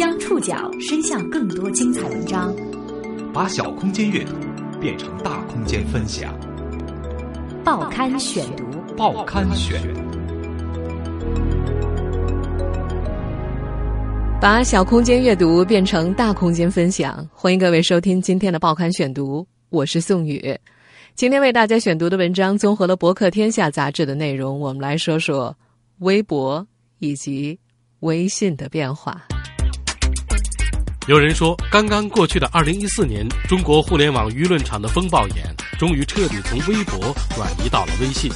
将触角伸向更多精彩文章，把小空间阅读变成大空间分享。报刊选读，报刊选。把小空间阅读变成大空间分享，欢迎各位收听今天的报刊选读，我是宋宇。今天为大家选读的文章综合了《博客天下》杂志的内容，我们来说说微博以及微信的变化。有人说，刚刚过去的二零一四年，中国互联网舆论场的风暴眼终于彻底从微博转移到了微信。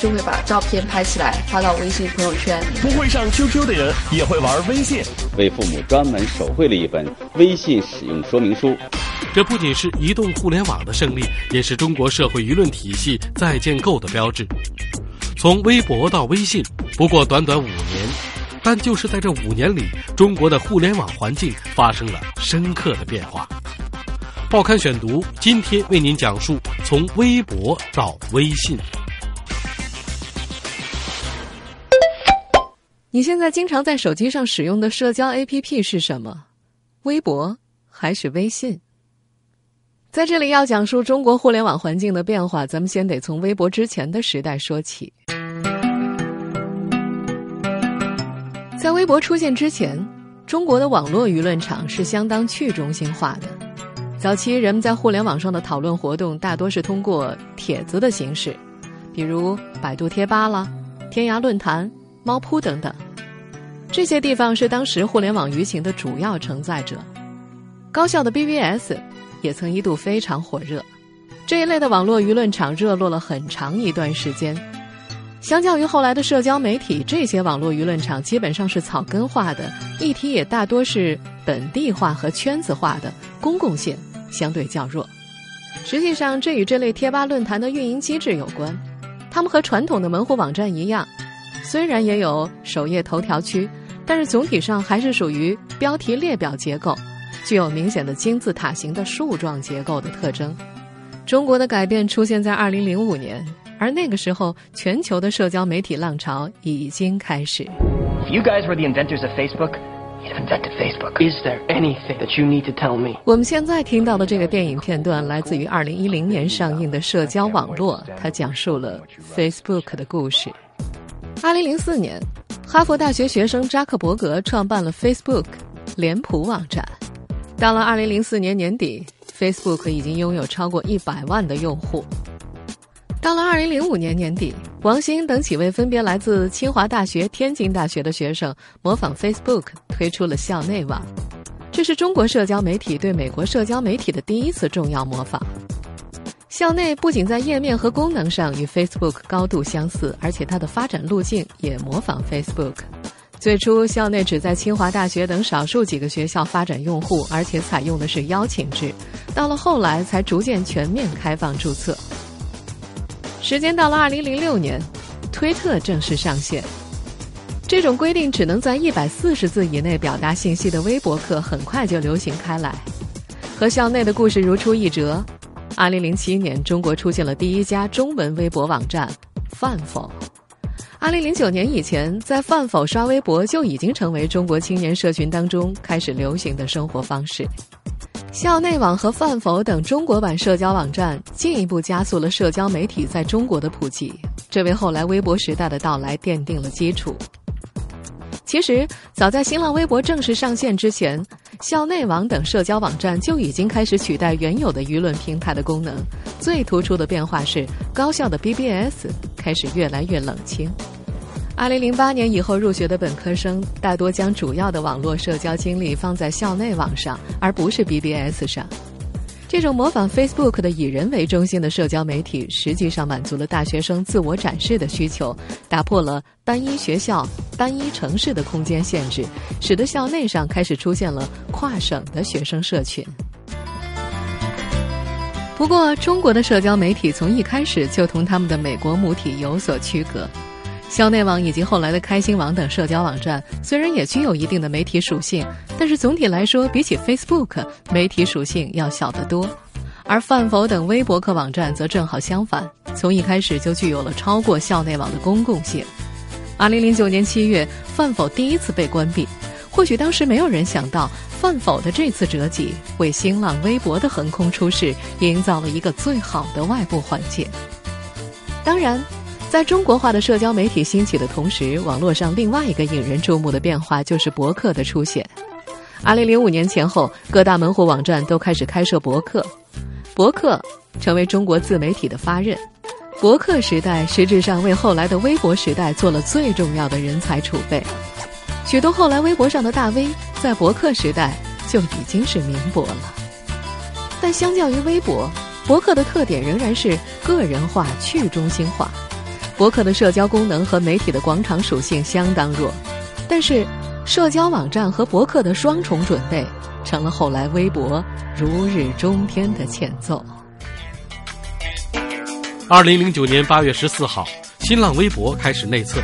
就会把照片拍起来发到微信朋友圈。不会上 QQ 的人也会玩微信。为父母专门手绘了一本微信使用说明书。这不仅是移动互联网的胜利，也是中国社会舆论体系再建构的标志。从微博到微信，不过短短五年，但就是在这五年里，中国的互联网环境发生了深刻的变化。报刊选读今天为您讲述从微博到微信。你现在经常在手机上使用的社交 APP 是什么？微博还是微信？在这里要讲述中国互联网环境的变化，咱们先得从微博之前的时代说起。在微博出现之前，中国的网络舆论场是相当去中心化的。早期人们在互联网上的讨论活动大多是通过帖子的形式，比如百度贴吧啦、天涯论坛。猫扑等等，这些地方是当时互联网舆情的主要承载者。高校的 BBS 也曾一度非常火热，这一类的网络舆论场热络了很长一段时间。相较于后来的社交媒体，这些网络舆论场基本上是草根化的，议题也大多是本地化和圈子化的，公共性相对较弱。实际上，这与这类贴吧论坛的运营机制有关，他们和传统的门户网站一样。虽然也有首页头条区，但是总体上还是属于标题列表结构，具有明显的金字塔型的树状结构的特征。中国的改变出现在二零零五年，而那个时候全球的社交媒体浪潮已经开始。You guys were the inventors of Facebook. You invented Facebook. Is there anything that you need to tell me? 我们现在听到的这个电影片段来自于二零一零年上映的社交网络，它讲述了 Facebook 的故事。二零零四年，哈佛大学学生扎克伯格创办了 Facebook 脸谱网站。到了二零零四年年底，Facebook 已经拥有超过一百万的用户。到了二零零五年年底，王兴等几位分别来自清华大学、天津大学的学生模仿 Facebook 推出了校内网，这是中国社交媒体对美国社交媒体的第一次重要模仿。校内不仅在页面和功能上与 Facebook 高度相似，而且它的发展路径也模仿 Facebook。最初，校内只在清华大学等少数几个学校发展用户，而且采用的是邀请制。到了后来，才逐渐全面开放注册。时间到了2006年，推特正式上线。这种规定只能在140字以内表达信息的微博客很快就流行开来。和校内的故事如出一辙。二零零七年，中国出现了第一家中文微博网站“饭否”。二零零九年以前，在“饭否”刷微博就已经成为中国青年社群当中开始流行的生活方式。校内网和“饭否”等中国版社交网站进一步加速了社交媒体在中国的普及，这为后来微博时代的到来奠定了基础。其实，早在新浪微博正式上线之前，校内网等社交网站就已经开始取代原有的舆论平台的功能。最突出的变化是，高校的 BBS 开始越来越冷清。二零零八年以后入学的本科生，大多将主要的网络社交精力放在校内网上，而不是 BBS 上。这种模仿 Facebook 的以人为中心的社交媒体，实际上满足了大学生自我展示的需求，打破了单一学校、单一城市的空间限制，使得校内上开始出现了跨省的学生社群。不过，中国的社交媒体从一开始就同他们的美国母体有所区隔。校内网以及后来的开心网等社交网站，虽然也具有一定的媒体属性，但是总体来说，比起 Facebook，媒体属性要小得多。而饭否等微博客网站则正好相反，从一开始就具有了超过校内网的公共性。二零零九年七月，饭否第一次被关闭，或许当时没有人想到，饭否的这次折戟为新浪微博的横空出世营造了一个最好的外部环境。当然，在中国化的社交媒体兴起的同时，网络上另外一个引人注目的变化就是博客的出现。二零零五年前后，各大门户网站都开始开设博客，博客成为中国自媒体的发轫。博客时代实质上为后来的微博时代做了最重要的人才储备。许多后来微博上的大 V，在博客时代就已经是名博了。但相较于微博，博客的特点仍然是个人化、去中心化。博客的社交功能和媒体的广场属性相当弱，但是。社交网站和博客的双重准备，成了后来微博如日中天的前奏。二零零九年八月十四号，新浪微博开始内测。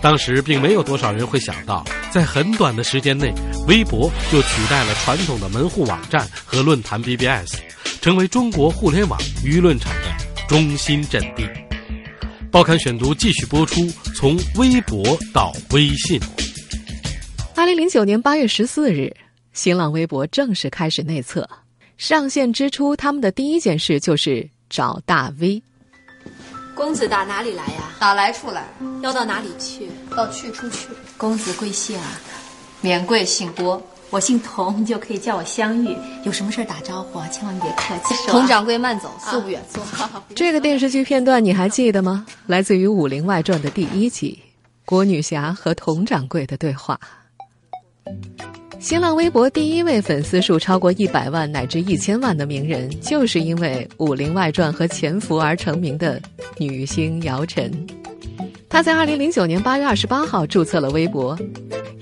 当时并没有多少人会想到，在很短的时间内，微博就取代了传统的门户网站和论坛 BBS，成为中国互联网舆论场的中心阵地。报刊选读继续播出，从微博到微信。二零零九年八月十四日，新浪微博正式开始内测。上线之初，他们的第一件事就是找大 V。公子打哪里来呀？打来处来。要到哪里去？到去处去。公子贵姓啊？免贵，姓郭。我姓童，你就可以叫我香玉。有什么事打招呼，千万别客气。童掌柜慢走，速不远坐。这个电视剧片段你还记得吗？来自于《武林外传》的第一集，郭女侠和童掌柜的对话。新浪微博第一位粉丝数超过一百万乃至一千万的名人，就是因为《武林外传》和《潜伏》而成名的女星姚晨。她在二零零九年八月二十八号注册了微博。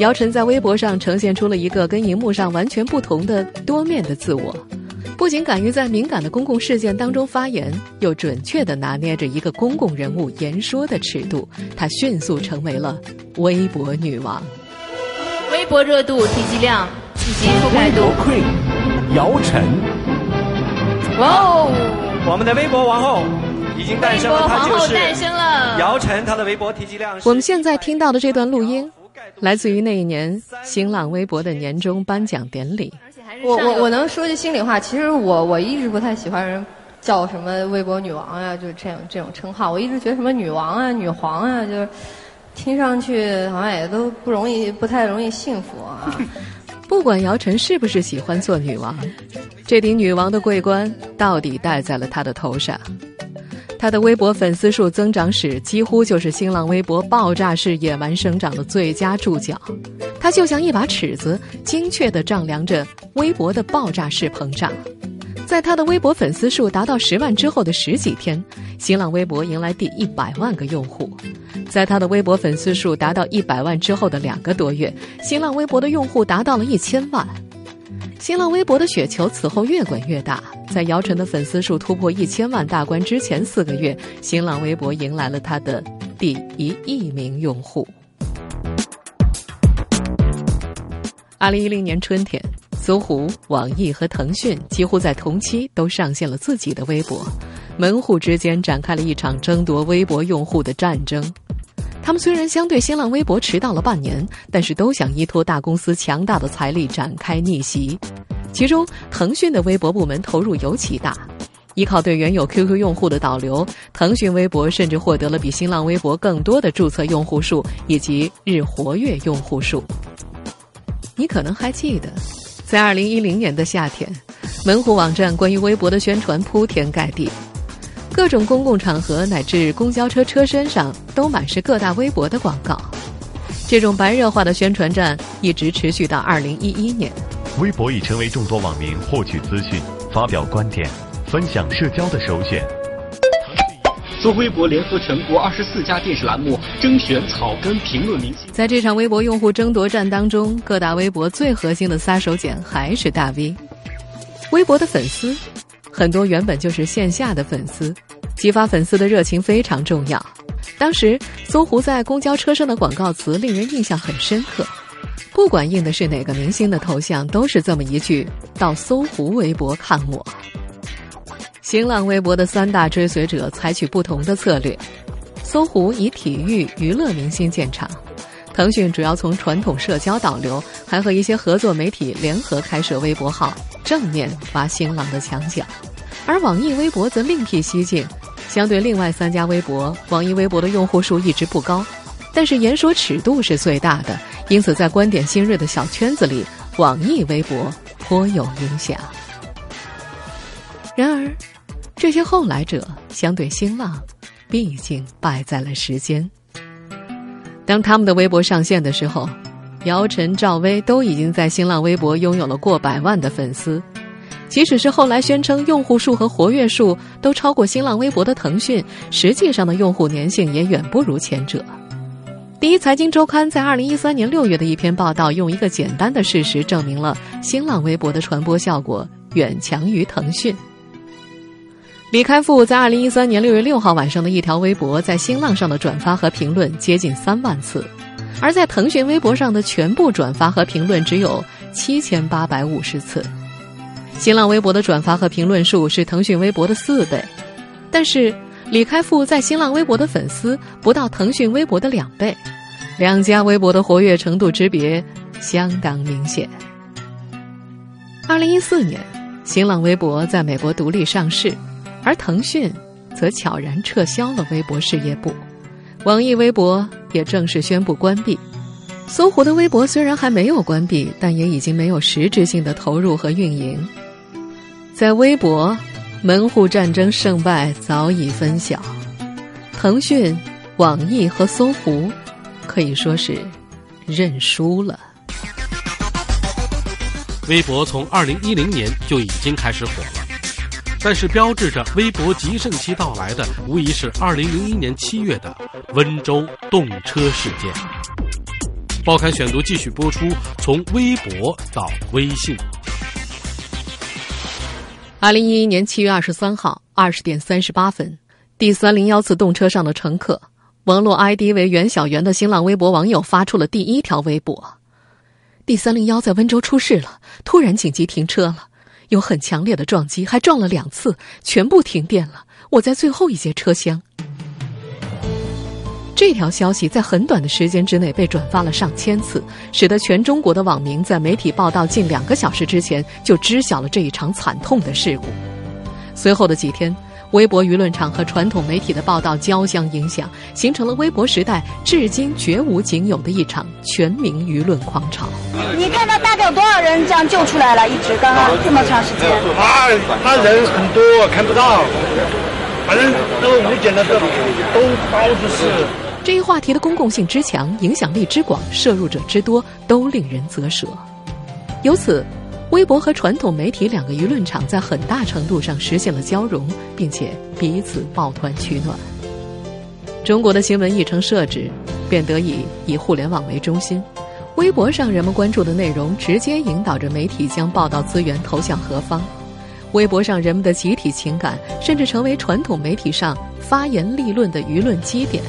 姚晨在微博上呈现出了一个跟荧幕上完全不同的多面的自我，不仅敢于在敏感的公共事件当中发言，又准确地拿捏着一个公共人物言说的尺度，她迅速成为了微博女王。微博热度、提及量以及覆盖度。微博 Queen，姚晨。哇哦！我们的微博王后已经诞生了，她就是诞生了。姚晨，她的微博提及量。我们现在听到的这段录音，来自于那一年新浪微博的年终颁奖典礼。我我我能说句心里话，其实我我一直不太喜欢人叫什么微博女王呀，就是这样这种称号。我一直觉得什么女王啊、女皇啊，就是。听上去好像也都不容易，不太容易幸福啊。不管姚晨是不是喜欢做女王，这顶女王的桂冠到底戴在了她的头上。他的微博粉丝数增长史几乎就是新浪微博爆炸式野蛮生长的最佳注脚。它就像一把尺子，精确地丈量着微博的爆炸式膨胀。在他的微博粉丝数达到十万之后的十几天，新浪微博迎来第一百万个用户；在他的微博粉丝数达到一百万之后的两个多月，新浪微博的用户达到了一千万。新浪微博的雪球此后越滚越大，在姚晨的粉丝数突破一千万大关之前四个月，新浪微博迎来了他的第一亿名用户。二零一零年春天。搜狐、网易和腾讯几乎在同期都上线了自己的微博，门户之间展开了一场争夺微博用户的战争。他们虽然相对新浪微博迟到了半年，但是都想依托大公司强大的财力展开逆袭。其中，腾讯的微博部门投入尤其大，依靠对原有 QQ 用户的导流，腾讯微博甚至获得了比新浪微博更多的注册用户数以及日活跃用户数。你可能还记得。在二零一零年的夏天，门户网站关于微博的宣传铺天盖地，各种公共场合乃至公交车车身上都满是各大微博的广告。这种白热化的宣传战一直持续到二零一一年。微博已成为众多网民获取资讯、发表观点、分享社交的首选。做微博联合全国二十四家电视栏目征选草根评论明星。在这场微博用户争夺战当中，各大微博最核心的杀手锏还是大 V。微博的粉丝很多原本就是线下的粉丝，激发粉丝的热情非常重要。当时搜狐在公交车上的广告词令人印象很深刻，不管印的是哪个明星的头像，都是这么一句：“到搜狐微博看我。”新浪微博的三大追随者采取不同的策略：搜狐以体育娱乐明星见长，腾讯主要从传统社交导流，还和一些合作媒体联合开设微博号，正面挖新浪的墙角；而网易微博则另辟蹊径，相对另外三家微博，网易微博的用户数一直不高，但是言说尺度是最大的，因此在观点新锐的小圈子里，网易微博颇有影响。然而，这些后来者相对新浪，毕竟败在了时间。当他们的微博上线的时候，姚晨、赵薇都已经在新浪微博拥有了过百万的粉丝。即使是后来宣称用户数和活跃数都超过新浪微博的腾讯，实际上的用户粘性也远不如前者。第一财经周刊在二零一三年六月的一篇报道，用一个简单的事实证明了新浪微博的传播效果远强于腾讯。李开复在二零一三年六月六号晚上的一条微博，在新浪上的转发和评论接近三万次，而在腾讯微博上的全部转发和评论只有七千八百五十次。新浪微博的转发和评论数是腾讯微博的四倍，但是李开复在新浪微博的粉丝不到腾讯微博的两倍，两家微博的活跃程度之别相当明显。二零一四年，新浪微博在美国独立上市。而腾讯则悄然撤销了微博事业部，网易微博也正式宣布关闭。搜狐的微博虽然还没有关闭，但也已经没有实质性的投入和运营。在微博，门户战争胜败早已分晓，腾讯、网易和搜狐可以说是认输了。微博从二零一零年就已经开始火了。但是，标志着微博极盛期到来的，无疑是二零零一年七月的温州动车事件。报刊选读继续播出，从微博到微信。二零一一年七月二十三号二十点三十八分，D 三零幺次动车上的乘客，网络 ID 为袁小媛的新浪微博网友发出了第一条微博：D 三零幺在温州出事了，突然紧急停车了。有很强烈的撞击，还撞了两次，全部停电了。我在最后一节车厢。这条消息在很短的时间之内被转发了上千次，使得全中国的网民在媒体报道近两个小时之前就知晓了这一场惨痛的事故。随后的几天。微博舆论场和传统媒体的报道交相影响，形成了微博时代至今绝无仅有的一场全民舆论狂潮。你看到大概有多少人这样救出来了？一直刚刚这么长时间。他他人很多，看不到，反正都无解的，都都包子是。这一话题的公共性之强，影响力之广，摄入者之多，都令人啧舌。由此。微博和传统媒体两个舆论场在很大程度上实现了交融，并且彼此抱团取暖。中国的新闻议程设置便得以以互联网为中心，微博上人们关注的内容直接引导着媒体将报道资源投向何方。微博上人们的集体情感甚至成为传统媒体上发言立论的舆论基点。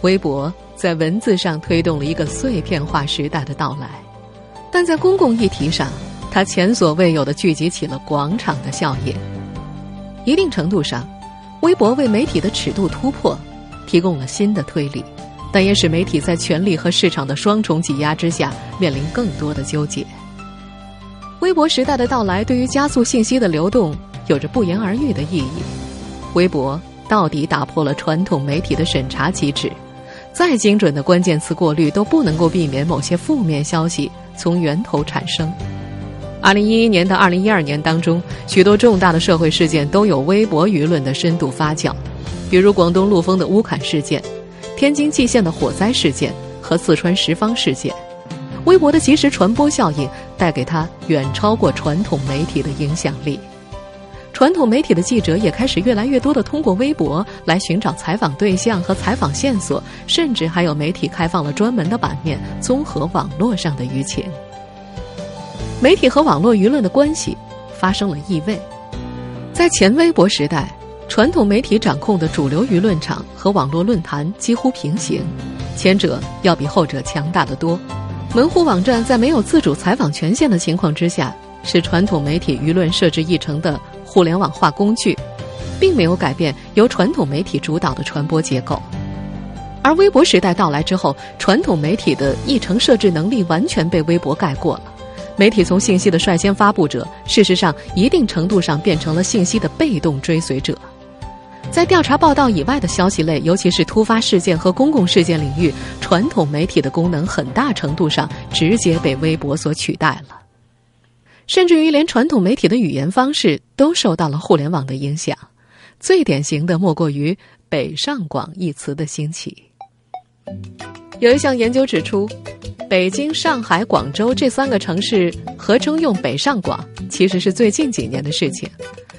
微博在文字上推动了一个碎片化时代的到来，但在公共议题上。它前所未有的聚集起了广场的效应。一定程度上，微博为媒体的尺度突破提供了新的推理，但也使媒体在权力和市场的双重挤压之下面临更多的纠结。微博时代的到来对于加速信息的流动有着不言而喻的意义。微博到底打破了传统媒体的审查机制，再精准的关键词过滤都不能够避免某些负面消息从源头产生。二零一一年到二零一二年当中，许多重大的社会事件都有微博舆论的深度发酵，比如广东陆丰的乌坎事件、天津蓟县的火灾事件和四川什邡事件。微博的即时传播效应带给他远超过传统媒体的影响力。传统媒体的记者也开始越来越多的通过微博来寻找采访对象和采访线索，甚至还有媒体开放了专门的版面，综合网络上的舆情。媒体和网络舆论的关系发生了异位，在前微博时代，传统媒体掌控的主流舆论场和网络论坛几乎平行，前者要比后者强大的多。门户网站在没有自主采访权限的情况之下，是传统媒体舆论设置议程的互联网化工具，并没有改变由传统媒体主导的传播结构。而微博时代到来之后，传统媒体的议程设置能力完全被微博盖过了。媒体从信息的率先发布者，事实上一定程度上变成了信息的被动追随者。在调查报道以外的消息类，尤其是突发事件和公共事件领域，传统媒体的功能很大程度上直接被微博所取代了。甚至于连传统媒体的语言方式都受到了互联网的影响。最典型的莫过于“北上广”一词的兴起。有一项研究指出，北京、上海、广州这三个城市合称用“北上广”，其实是最近几年的事情。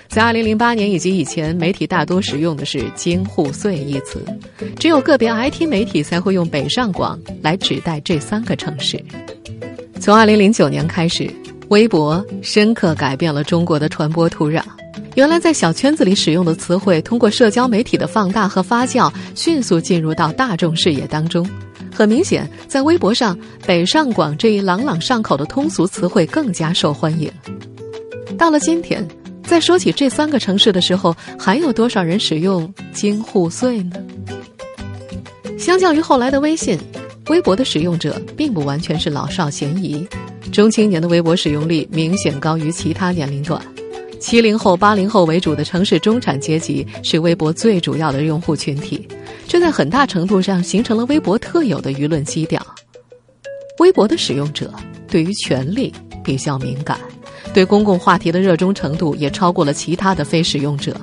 在2008年以及以前，媒体大多使用的是“京沪穗”一词，只有个别 IT 媒体才会用“北上广”来指代这三个城市。从2009年开始，微博深刻改变了中国的传播土壤。原来在小圈子里使用的词汇，通过社交媒体的放大和发酵，迅速进入到大众视野当中。很明显，在微博上，“北上广”这一朗朗上口的通俗词汇更加受欢迎。到了今天，在说起这三个城市的时候，还有多少人使用“京沪穗”呢？相较于后来的微信，微博的使用者并不完全是老少咸宜，中青年的微博使用率明显高于其他年龄段。七零后、八零后为主的城市中产阶级是微博最主要的用户群体，这在很大程度上形成了微博特有的舆论基调。微博的使用者对于权力比较敏感，对公共话题的热衷程度也超过了其他的非使用者。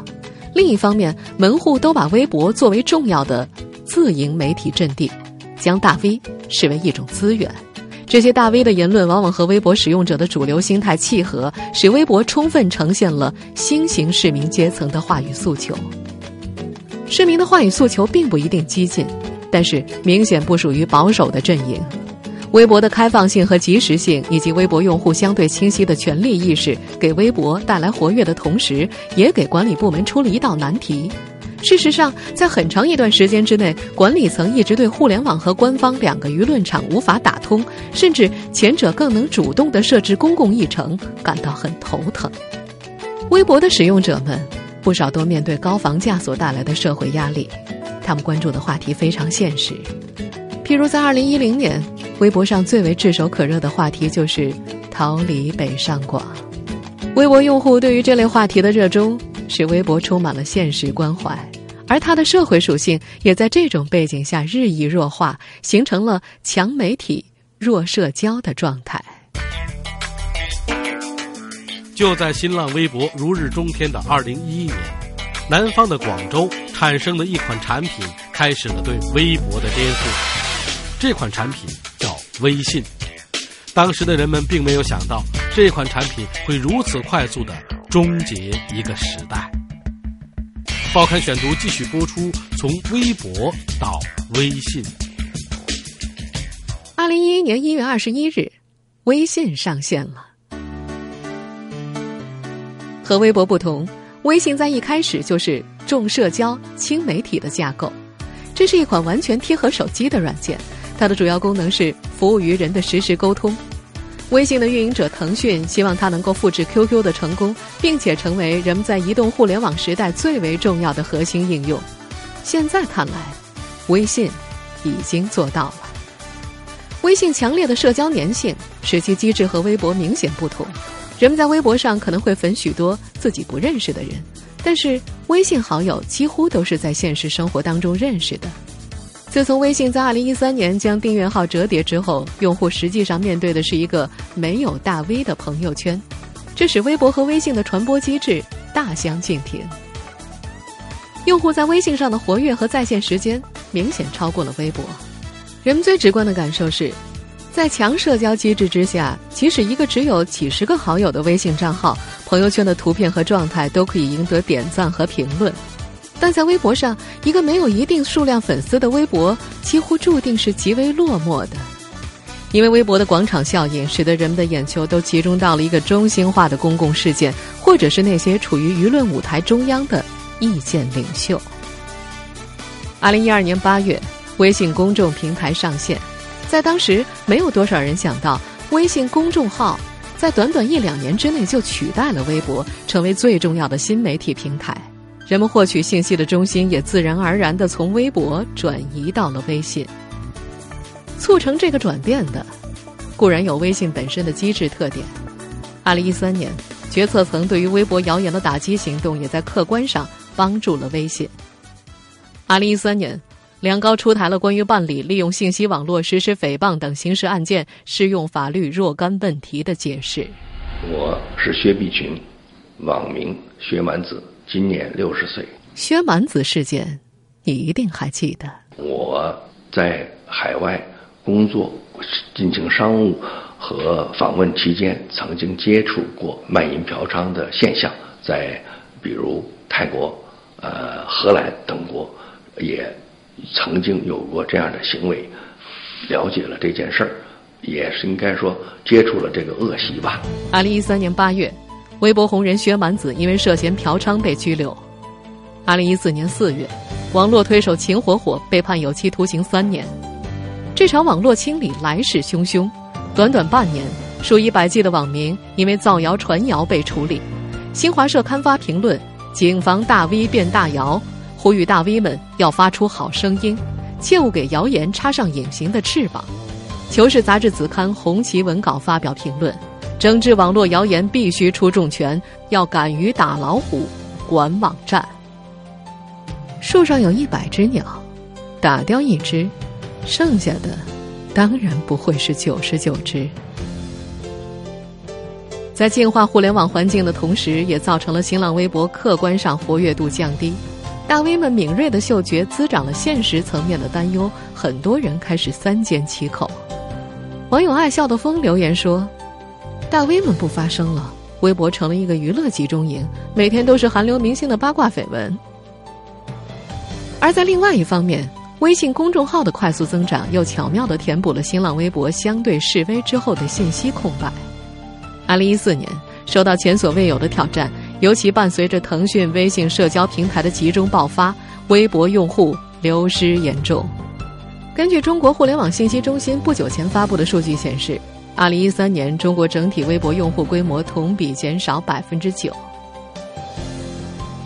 另一方面，门户都把微博作为重要的自营媒体阵地，将大 V 视为一种资源。这些大 V 的言论往往和微博使用者的主流心态契合，使微博充分呈现了新型市民阶层的话语诉求。市民的话语诉求并不一定激进，但是明显不属于保守的阵营。微博的开放性和及时性，以及微博用户相对清晰的权利意识，给微博带来活跃的同时，也给管理部门出了一道难题。事实上，在很长一段时间之内，管理层一直对互联网和官方两个舆论场无法打通，甚至前者更能主动的设置公共议程，感到很头疼。微博的使用者们不少都面对高房价所带来的社会压力，他们关注的话题非常现实。譬如在二零一零年，微博上最为炙手可热的话题就是逃离北上广。微博用户对于这类话题的热衷，使微博充满了现实关怀。而它的社会属性也在这种背景下日益弱化，形成了强媒体、弱社交的状态。就在新浪微博如日中天的二零一一年，南方的广州产生的一款产品，开始了对微博的颠覆。这款产品叫微信。当时的人们并没有想到，这款产品会如此快速的终结一个时代。报刊选读继续播出，从微博到微信。二零一一年一月二十一日，微信上线了。和微博不同，微信在一开始就是重社交、轻媒体的架构。这是一款完全贴合手机的软件，它的主要功能是服务于人的实时沟通。微信的运营者腾讯希望它能够复制 QQ 的成功，并且成为人们在移动互联网时代最为重要的核心应用。现在看来，微信已经做到了。微信强烈的社交粘性使其机制和微博明显不同。人们在微博上可能会粉许多自己不认识的人，但是微信好友几乎都是在现实生活当中认识的。自从微信在二零一三年将订阅号折叠之后，用户实际上面对的是一个没有大 V 的朋友圈，这使微博和微信的传播机制大相径庭。用户在微信上的活跃和在线时间明显超过了微博。人们最直观的感受是，在强社交机制之下，即使一个只有几十个好友的微信账号，朋友圈的图片和状态都可以赢得点赞和评论。但在微博上，一个没有一定数量粉丝的微博，几乎注定是极为落寞的，因为微博的广场效应，使得人们的眼球都集中到了一个中心化的公共事件，或者是那些处于舆论舞台中央的意见领袖。二零一二年八月，微信公众平台上线，在当时，没有多少人想到，微信公众号在短短一两年之内就取代了微博，成为最重要的新媒体平台。人们获取信息的中心也自然而然的从微博转移到了微信。促成这个转变的，固然有微信本身的机制特点。二零一三年，决策层对于微博谣言的打击行动，也在客观上帮助了微信。二零一三年，两高出台了关于办理利用信息网络实施诽谤等刑事案件适用法律若干问题的解释。我是薛碧群，网名薛蛮子，今年六十岁。薛蛮子事件，你一定还记得。我在海外。工作进行商务和访问期间，曾经接触过卖淫嫖娼的现象，在比如泰国、呃荷兰等国，也曾经有过这样的行为，了解了这件事儿，也是应该说接触了这个恶习吧。二零一三年八月，微博红人薛蛮子因为涉嫌嫖娼被拘留。二零一四年四月，网络推手秦火火被判有期徒刑三年。这场网络清理来势汹汹，短短半年，数以百计的网民因为造谣传谣被处理。新华社刊发评论：“谨防大 V 变大谣”，呼吁大 V 们要发出好声音，切勿给谣言插上隐形的翅膀。求是杂志子刊红旗文稿发表评论：“整治网络谣言必须出重拳，要敢于打老虎，管网站。”树上有一百只鸟，打掉一只。剩下的，当然不会是九十九只。在净化互联网环境的同时，也造成了新浪微博客观上活跃度降低。大 V 们敏锐的嗅觉滋长了现实层面的担忧，很多人开始三缄其口。网友爱笑的风留言说：“大 V 们不发声了，微博成了一个娱乐集中营，每天都是韩流明星的八卦绯闻。”而在另外一方面，微信公众号的快速增长，又巧妙地填补了新浪微博相对示威之后的信息空白。二零一四年，受到前所未有的挑战，尤其伴随着腾讯、微信社交平台的集中爆发，微博用户流失严重。根据中国互联网信息中心不久前发布的数据显示，二零一三年中国整体微博用户规模同比减少百分之九，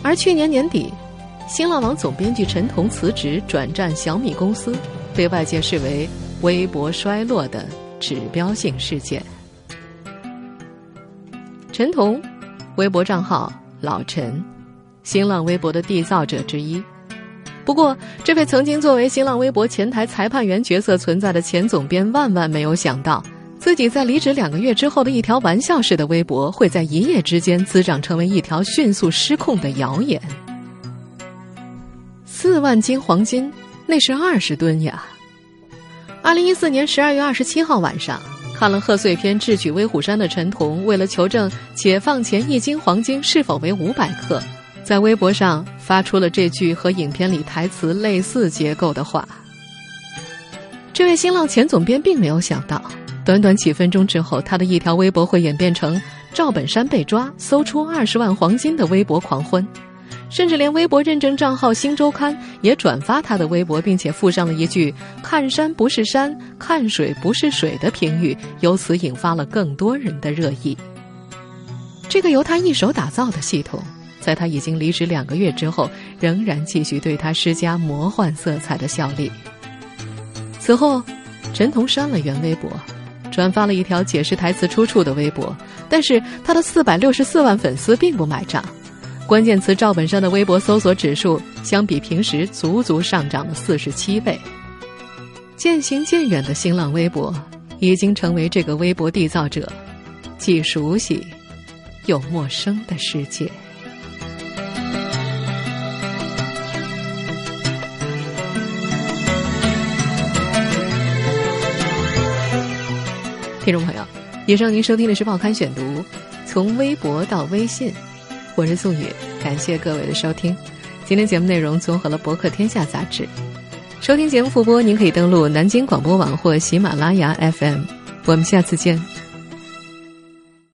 而去年年底。新浪网总编辑陈彤辞职转战小米公司，被外界视为微博衰落的指标性事件。陈彤，微博账号老陈，新浪微博的缔造者之一。不过，这位曾经作为新浪微博前台裁判员角色存在的前总编，万万没有想到，自己在离职两个月之后的一条玩笑式的微博，会在一夜之间滋长成为一条迅速失控的谣言。四万斤黄金，那是二十吨呀！二零一四年十二月二十七号晚上，看了贺岁片《智取威虎山》的陈彤，为了求证解放前一斤黄金是否为五百克，在微博上发出了这句和影片里台词类似结构的话。这位新浪前总编并没有想到，短短几分钟之后，他的一条微博会演变成赵本山被抓，搜出二十万黄金的微博狂欢。甚至连微博认证账号《新周刊》也转发他的微博，并且附上了一句“看山不是山，看水不是水”的评语，由此引发了更多人的热议。这个由他一手打造的系统，在他已经离职两个月之后，仍然继续对他施加魔幻色彩的效力。此后，陈彤删了原微博，转发了一条解释台词出处的微博，但是他的四百六十四万粉丝并不买账。关键词赵本山的微博搜索指数相比平时足足上涨了四十七倍。渐行渐远的新浪微博，已经成为这个微博缔造者既熟悉又陌生的世界。听众朋友，以上您收听的是《报刊选读》，从微博到微信。我是宋宇，感谢各位的收听。今天节目内容综合了《博客天下》杂志。收听节目复播，您可以登录南京广播网或喜马拉雅 FM。我们下次见。